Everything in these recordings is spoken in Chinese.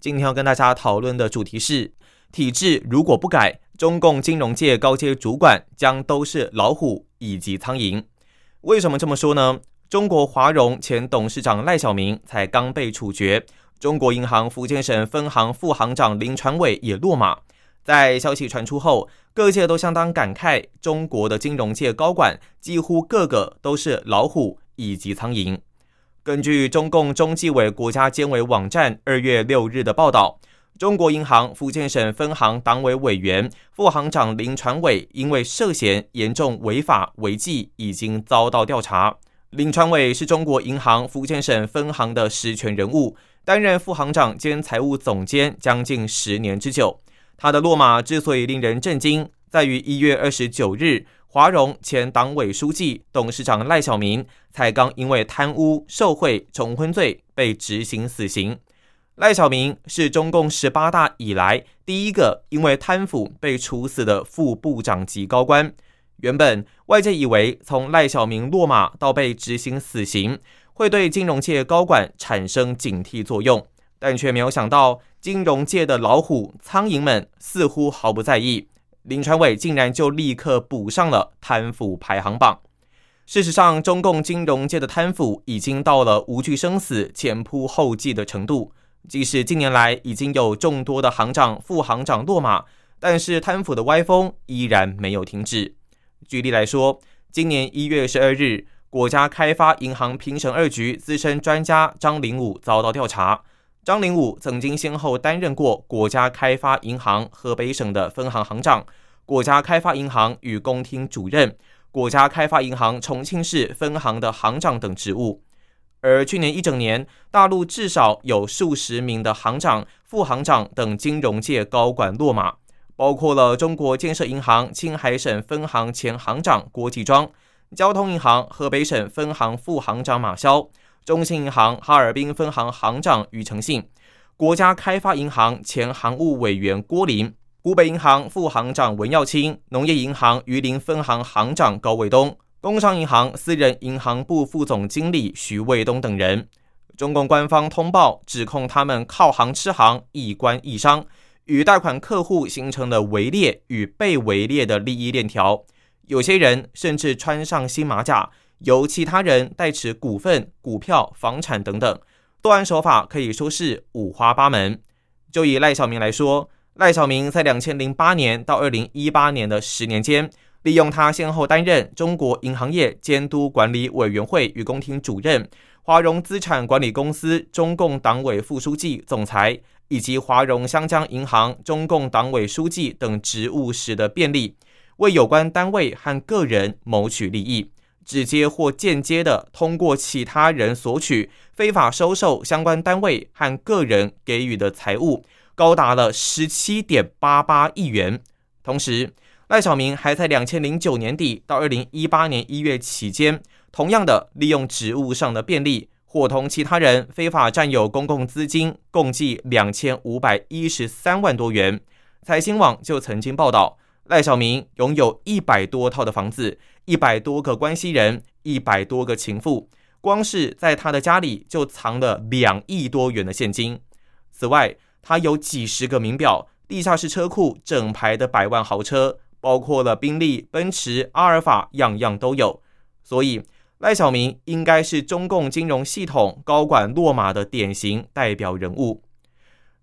今天要跟大家讨论的主题是：体制如果不改，中共金融界高阶主管将都是老虎以及苍蝇。为什么这么说呢？中国华融前董事长赖小民才刚被处决，中国银行福建省分行副行长林传伟也落马。在消息传出后，各界都相当感慨，中国的金融界高管几乎个个都是老虎。以及苍蝇。根据中共中纪委国家监委网站二月六日的报道，中国银行福建省分行党委委员、副行长林传伟因为涉嫌严重违法违纪，已经遭到调查。林传伟是中国银行福建省分行的实权人物，担任副行长兼财务总监将近十年之久。他的落马之所以令人震惊，在于一月二十九日。华融前党委书记、董事长赖小民才刚因为贪污受贿重婚罪被执行死刑。赖小民是中共十八大以来第一个因为贪腐被处死的副部长级高官。原本外界以为从赖小民落马到被执行死刑，会对金融界高管产生警惕作用，但却没有想到金融界的老虎、苍蝇们似乎毫不在意。林传伟竟然就立刻补上了贪腐排行榜。事实上，中共金融界的贪腐已经到了无惧生死、前仆后继的程度。即使近年来已经有众多的行长、副行长落马，但是贪腐的歪风依然没有停止。举例来说，今年一月十二日，国家开发银行评审二局资深专家张林武遭到调查。张灵武曾经先后担任过国家开发银行河北省的分行行长、国家开发银行与公厅主任、国家开发银行重庆市分行的行长等职务。而去年一整年，大陆至少有数十名的行长、副行长等金融界高管落马，包括了中国建设银行青海省分行前行长郭继庄、交通银行河北省分行副行长马潇。中信银行哈尔滨分行行长于成信，国家开发银行前行务委员郭林，湖北银行副行长文耀清，农业银行榆林分行行长高卫东，工商银行私人银行部副总经理徐卫东等人。中共官方通报指控他们靠行吃行，一官一商，与贷款客户形成了围猎与被围猎的利益链条，有些人甚至穿上新马甲。由其他人代持股份、股票、房产等等，作案手法可以说是五花八门。就以赖小明来说，赖小明在两千零八年到二零一八年的十年间，利用他先后担任中国银行业监督管理委员会与公厅主任、华融资产管理公司中共党委副书记、总裁，以及华融湘江银行中共党委书记等职务时的便利，为有关单位和个人谋取利益。直接或间接的通过其他人索取、非法收受相关单位和个人给予的财物，高达了十七点八八亿元。同时，赖小明还在两千零九年底到二零一八年一月期间，同样的利用职务上的便利，伙同其他人非法占有公共资金，共计两千五百一十三万多元。财新网就曾经报道。赖小明拥有一百多套的房子，一百多个关系人，一百多个情妇，光是在他的家里就藏了两亿多元的现金。此外，他有几十个名表，地下室车库整排的百万豪车，包括了宾利、奔驰、阿尔法，样样都有。所以，赖小明应该是中共金融系统高管落马的典型代表人物。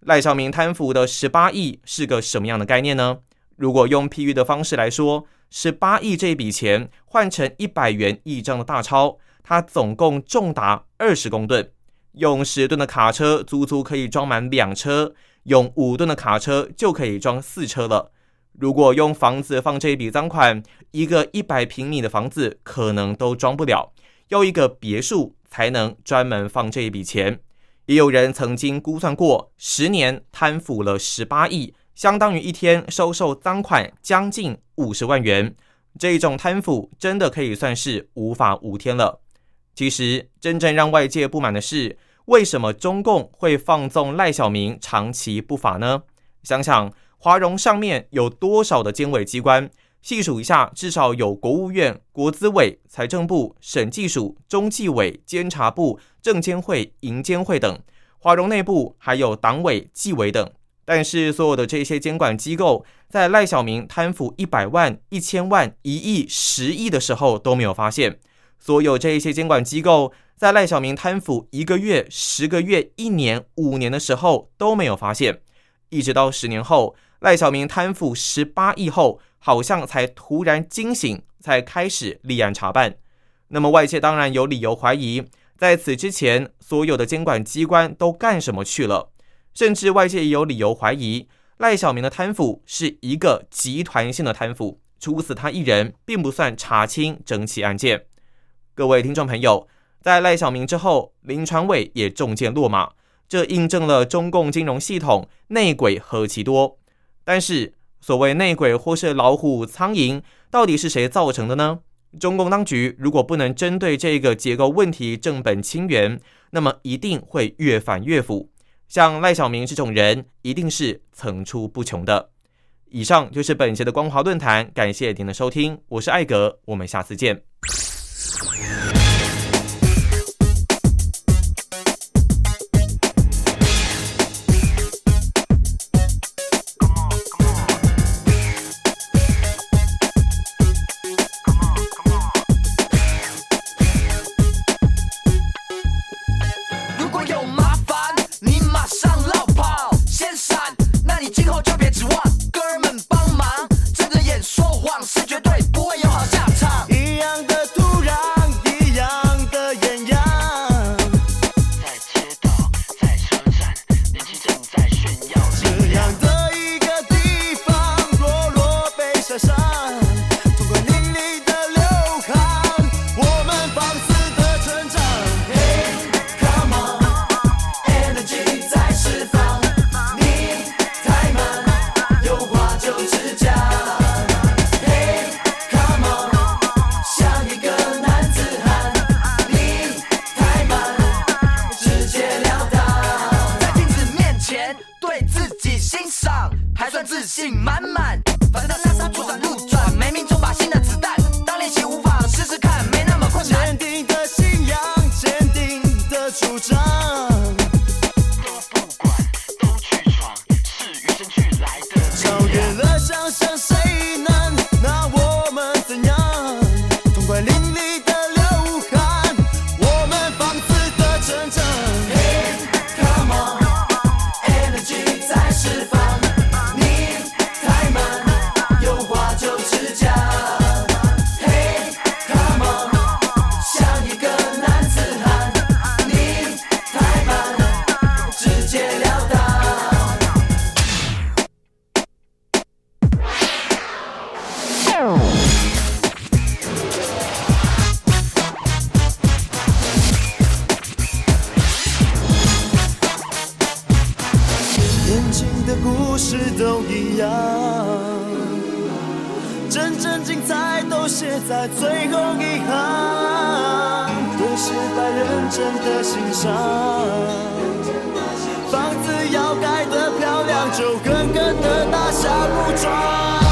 赖小明贪腐的十八亿是个什么样的概念呢？如果用譬喻的方式来说，十八亿这一笔钱换成一百元一张的大钞，它总共重达二十公吨。用十吨的卡车足足可以装满两车，用五吨的卡车就可以装四车了。如果用房子放这一笔赃款，一个一百平米的房子可能都装不了，要一个别墅才能专门放这一笔钱。也有人曾经估算过，十年贪腐了十八亿，相当于一天收受赃款将近五十万元。这种贪腐真的可以算是无法无天了。其实，真正让外界不满的是，为什么中共会放纵赖小明长期不法呢？想想华融上面有多少的监委机关，细数一下，至少有国务院、国资委、财政部、审计署、中纪委、监察部、证监会、银监会等。华融内部还有党委、纪委等。但是，所有的这些监管机构，在赖小明贪腐一百万、一千万、一亿、十亿的时候都没有发现。所有这些监管机构，在赖小明贪腐一个月、十个月、一年、五年的时候都没有发现。一直到十年后，赖小明贪腐十八亿后，好像才突然惊醒，才开始立案查办。那么外界当然有理由怀疑，在此之前，所有的监管机关都干什么去了？甚至外界也有理由怀疑，赖小明的贪腐是一个集团性的贪腐，处死他一人并不算查清整起案件。各位听众朋友，在赖小明之后，林传伟也中箭落马。这印证了中共金融系统内鬼何其多，但是所谓内鬼或是老虎苍蝇，到底是谁造成的呢？中共当局如果不能针对这个结构问题正本清源，那么一定会越反越腐。像赖小明这种人，一定是层出不穷的。以上就是本节的光华论坛，感谢您的收听，我是艾格，我们下次见。爱都写在最后一行，对失败认真的欣赏。房子要盖得漂亮，就狠狠的打下木桩。